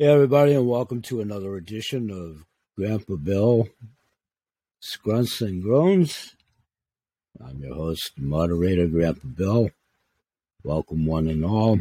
Hey, everybody, and welcome to another edition of Grandpa Bill Scrunts and Groans. I'm your host, moderator, Grandpa Bill. Welcome, one and all.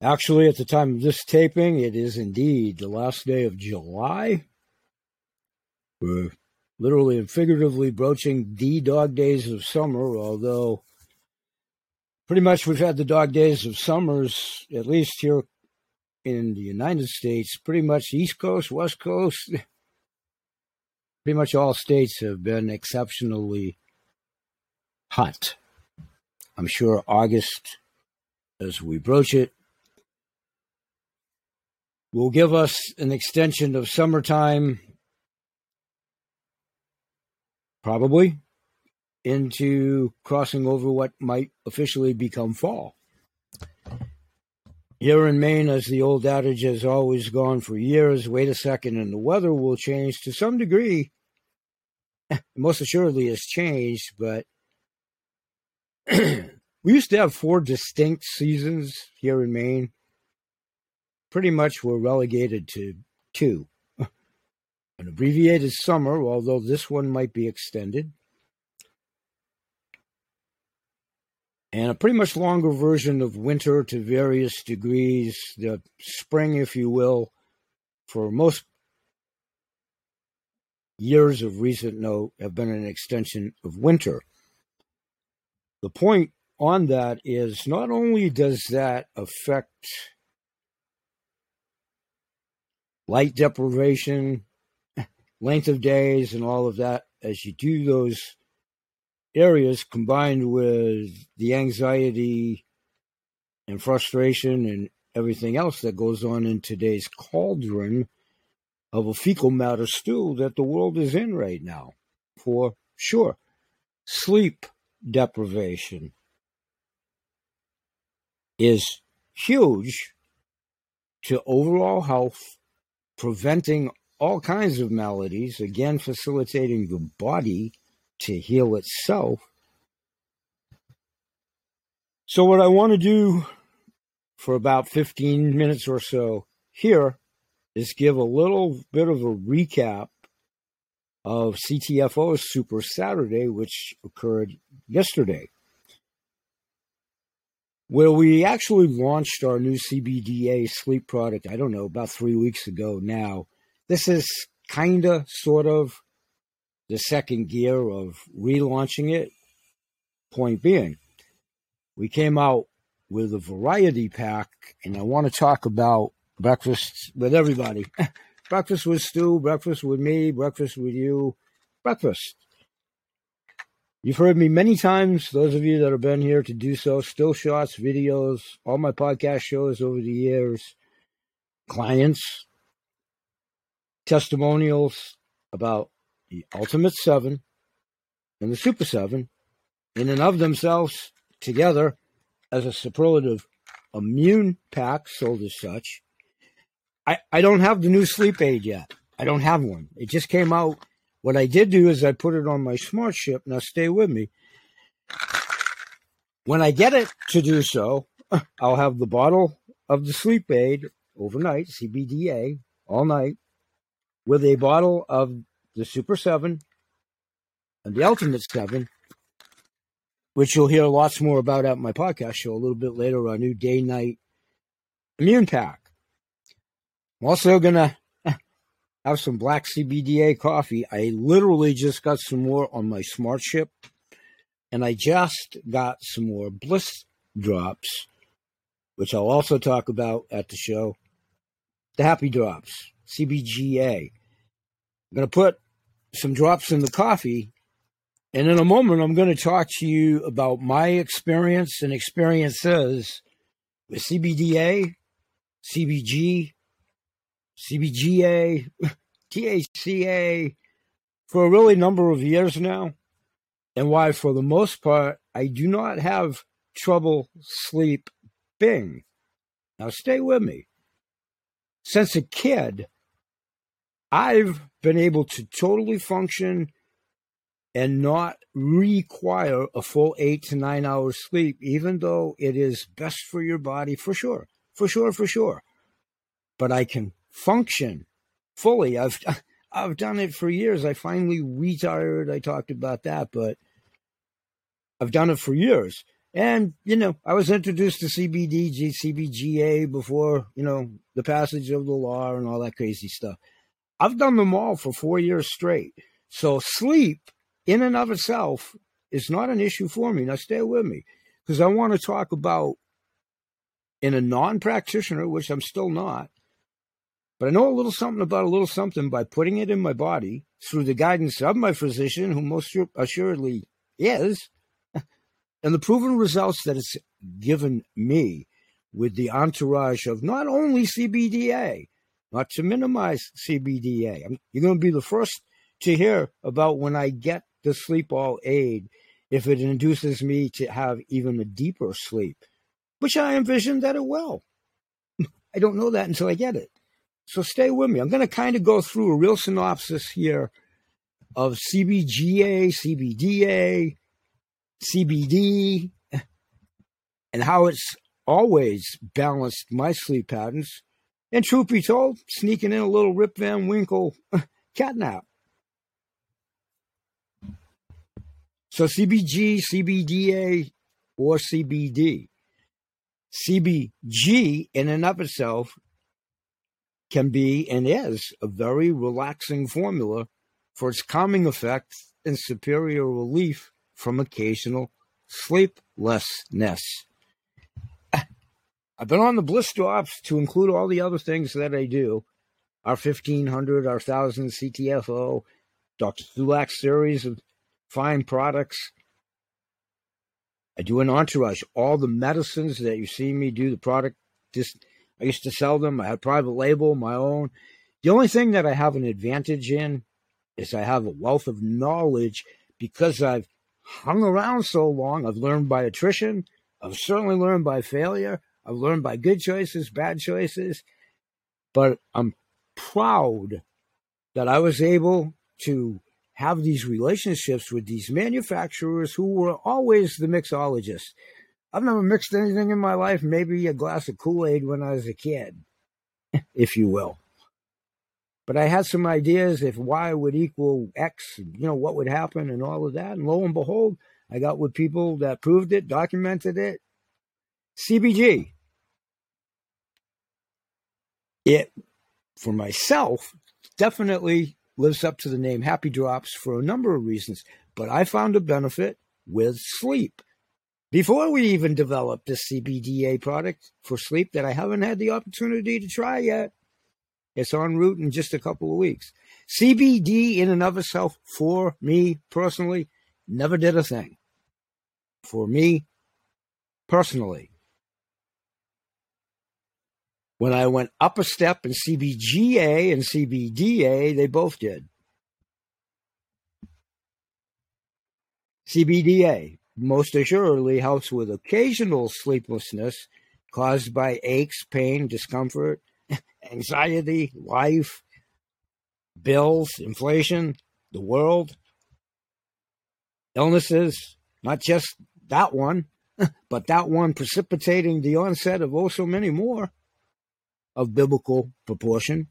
Actually, at the time of this taping, it is indeed the last day of July. We're literally and figuratively broaching the dog days of summer, although pretty much we've had the dog days of summers, at least here in the United States, pretty much East Coast, West Coast, pretty much all states have been exceptionally hot. I'm sure August, as we broach it, will give us an extension of summertime, probably into crossing over what might officially become fall. Here in Maine, as the old adage has always gone for years, wait a second and the weather will change to some degree. Most assuredly has changed, but we used to have four distinct seasons here in Maine. Pretty much we're relegated to two. An abbreviated summer, although this one might be extended, and a pretty much longer version of winter to various degrees, the spring, if you will, for most years of recent note have been an extension of winter. The point on that is not only does that affect light deprivation, length of days, and all of that as you do those areas combined with the anxiety and frustration and everything else that goes on in today's cauldron of a fecal matter stew that the world is in right now, for sure. Sleep deprivation is huge to overall health, preventing all kinds of maladies, again, facilitating the body to heal itself. So, what I want to do for about 15 minutes or so here is give a little bit of a recap of CTFO's Super Saturday, which occurred yesterday, where we actually launched our new CBDA sleep product, I don't know, about three weeks ago now. This is kind of, sort of, the second gear of relaunching it. Point being, we came out with a variety pack, and I want to talk about breakfast with everybody. breakfast with Stu, breakfast with me, breakfast with you, breakfast. You've heard me many times, those of you that have been here to do so, still shots, videos, all my podcast shows over the years, clients, testimonials about the Ultimate Seven and the Super Seven, in and of themselves, together as a superlative immune pack sold as such. I, I don't have the new sleep aid yet. I don't have one. It just came out. What I did do is I put it on my smart ship. Now stay with me. When I get it to do so, I'll have the bottle of the sleep aid overnight, CBDA, all night, with a bottle of the Super 7 and the Ultimate 7, which you'll hear lots more about at my podcast show a little bit later, our new day night immune pack. I'm also going to have some black CBDA coffee. I literally just got some more on my smart ship, and I just got some more bliss drops, which I'll also talk about at the show. The happy drops, CBGA. I'm going to put some drops in the coffee. And in a moment, I'm going to talk to you about my experience and experiences with CBDA, CBG, CBGA, THCA for a really number of years now, and why, for the most part, I do not have trouble sleeping. Now, stay with me. Since a kid, I've been able to totally function and not require a full eight to nine hours sleep, even though it is best for your body for sure. for sure, for sure. But I can function fully. I've I've done it for years. I finally retired. I talked about that, but I've done it for years. And, you know, I was introduced to CBD, CBGA before, you know, the passage of the law and all that crazy stuff. I've done them all for four years straight. So sleep in and of itself is not an issue for me. Now stay with me because I want to talk about in a non-practitioner, which I'm still not, but I know a little something about a little something by putting it in my body through the guidance of my physician, who most assuredly is, and the proven results that it's given me with the entourage of not only CBDA, not to minimize CBDA. You're going to be the first to hear about when I get the sleep all aid, if it induces me to have even a deeper sleep, which I envision that it will. I don't know that until I get it. So stay with me. I'm going to kind of go through a real synopsis here of CBGA, CBDA, CBD, and how it's always balanced my sleep patterns. And truth be told, sneaking in a little Rip Van Winkle catnap. So CBG, CBDA, or CBD. CBG in and of itself can be and is a very relaxing formula for its calming effect and superior relief from occasional sleeplessness. I've been on the bliss drops to include all the other things that I do. Our 1500, our 1000 CTFO, Dr. Thulak series of fine products. I do an entourage. All the medicines that you see me do, the product, just I used to sell them. I had private label, my own. The only thing that I have an advantage in is I have a wealth of knowledge because I've hung around so long. I've learned by attrition. I've certainly learned by failure. I've learned by good choices, bad choices. But I'm proud that I was able to have these relationships with these manufacturers who were always the mixologists. I've never mixed anything in my life, maybe a glass of Kool Aid when I was a kid, if you will. But I had some ideas if Y would equal X, you know, what would happen and all of that. And lo and behold, I got with people that proved it, documented it. CBG. It, for myself, definitely lives up to the name Happy Drops for a number of reasons. But I found a benefit with sleep. Before we even developed this CBDA product for sleep that I haven't had the opportunity to try yet, it's en route in just a couple of weeks. CBD in and of itself, for me personally, never did a thing. For me personally. When I went up a step in CBGA and CBDA, they both did. CBDA most assuredly helps with occasional sleeplessness caused by aches, pain, discomfort, anxiety, life, bills, inflation, the world, illnesses, not just that one, but that one precipitating the onset of oh so many more of biblical proportion.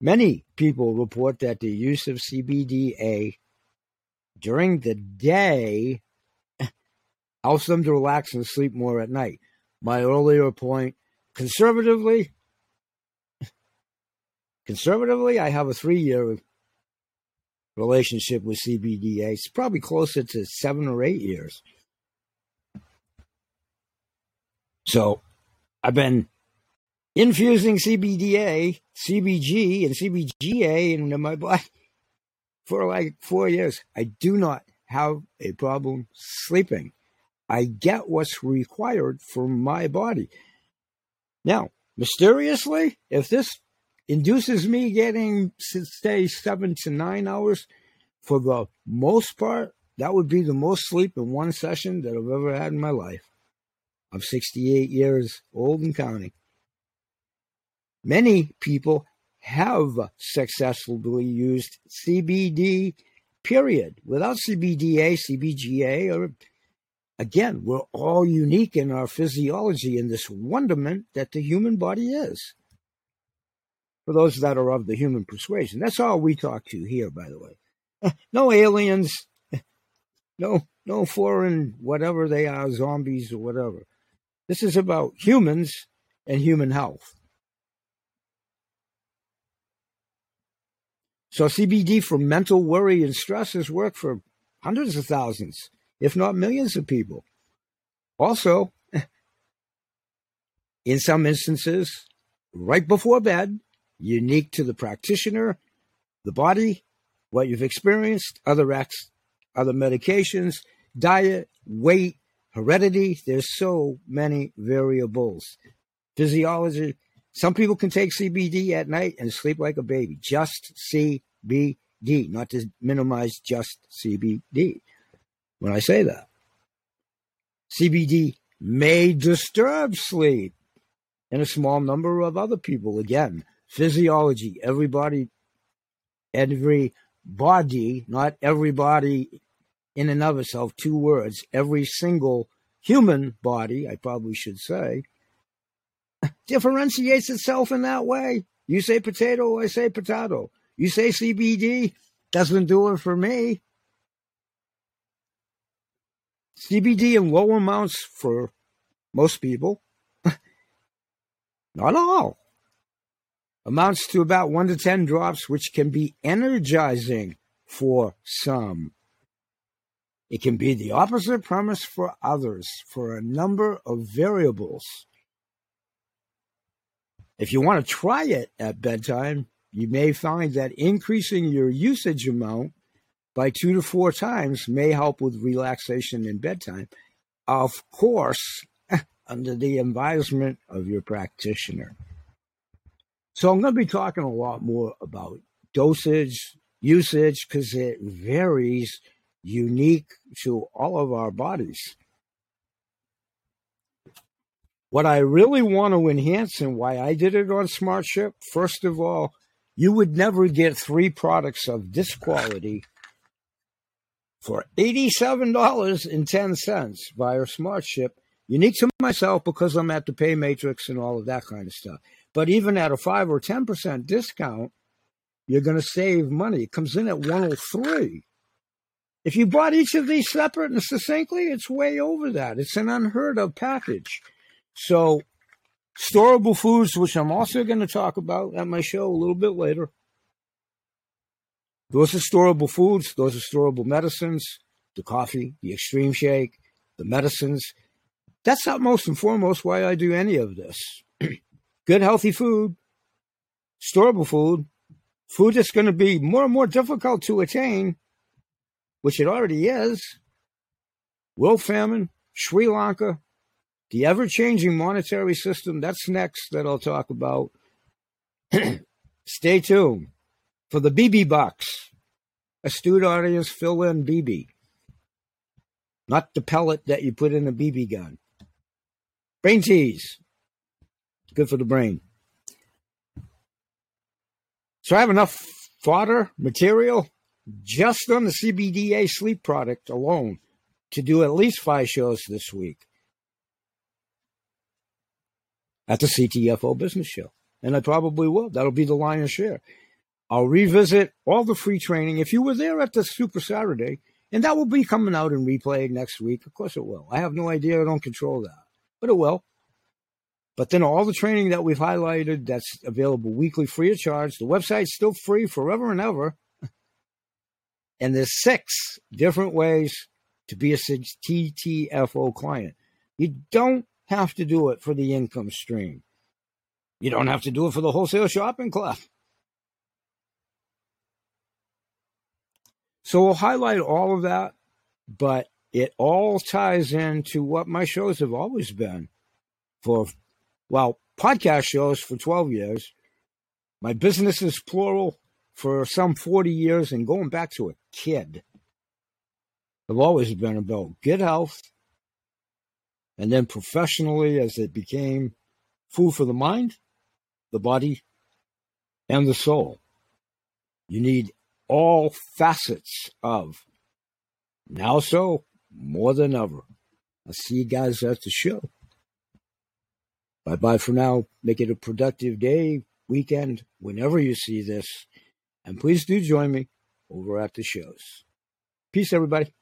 Many people report that the use of CBDA during the day helps them to relax and sleep more at night my earlier point. Conservatively, conservatively, I have a three-year relationship with CBDA. It's probably closer to seven or eight years. So I've been infusing CBDA, CBG, and CBGA into my body for like four years. I do not have a problem sleeping. I get what's required for my body. Now, mysteriously, if this induces me getting, say, seven to nine hours, for the most part, that would be the most sleep in one session that I've ever had in my life. I'm 68 years old and counting. Many people have successfully used CBD, period, without CBDA, CBGA, or Again, we're all unique in our physiology and this wonderment that the human body is. For those that are of the human persuasion, that's all we talk to here, by the way. No aliens, no no foreign whatever they are, zombies or whatever. This is about humans and human health. So CBD for mental worry and stress has worked for hundreds of thousands, if not millions of people. Also, in some instances, right before bed, unique to the practitioner, the body, what you've experienced, other acts, other medications, diet, weight, heredity. There's so many variables. Physiology. Some people can take CBD at night and sleep like a baby. Just CBD, not to minimize just CBD when I say that. CBD may disturb sleep in a small number of other people. Again, physiology, everybody, every body, not everybody in and of itself, two words, every single human body, I probably should say, differentiates itself in that way. You say potato, I say potato. You say CBD, doesn't do it for me. CBD in low amounts for most people, not all, amounts to about one to 10 drops, which can be energizing for some. It can be the opposite premise for others for a number of variables. If you want to try it at bedtime, you may find that increasing your usage amount by two to four times may help with relaxation in bedtime. Of course, under the advisement of your practitioner. So I'm going to be talking a lot more about dosage, usage, because it varies unique to all of our bodies. What I really want to enhance and why I did it on SmartShip, first of all, you would never get three products of this quality for $87.10 via SmartShip, unique to myself because I'm at the pay matrix and all of that kind of stuff. But even at a 5 or 10% discount, you're going to save money. It comes in at 103 if you bought each of these separate and succinctly, it's way over that. It's an unheard of package. So, storable foods, which I'm also going to talk about at my show a little bit later. Those are storable foods, those are storable medicines, the coffee, the extreme shake, the medicines. That's not most and foremost why I do any of this. Good, healthy food, storable food, food that's going to be more and more difficult to attain which it already is, world famine, Sri Lanka, the ever changing monetary system. That's next that I'll talk about. Stay tuned for the BB box. Astute audience, fill in BB, not the pellet that you put in a BB gun. Brain tease, good for the brain. So I have enough fodder material just on the CBDA sleep product alone to do at least five shows this week at the CTFO Business Show. And I probably will. That'll be the lion's share. I'll revisit all the free training. If you were there at the Super Saturday, and that will be coming out in replay next week. Of course it will. I have no idea. I don't control that, but it will. But then all the training that we've highlighted that's available weekly free of charge. The website's still free forever and ever. And there's six different ways to be a CTFO client. You don't have to do it for the income stream. You don't have to do it for the wholesale shopping club. So we'll highlight all of that, but it all ties into what my shows have always been for, well, podcast shows for 12 years. My business is plural for some 40 years and going back to a kid have always been about good health and then professionally as it became food for the mind, the body, and the soul. You need all facets of now so more than ever. I'll see you guys at the show. Bye bye for now. Make it a productive day, weekend, whenever you see this. And please do join me over at the shows. Peace, everybody.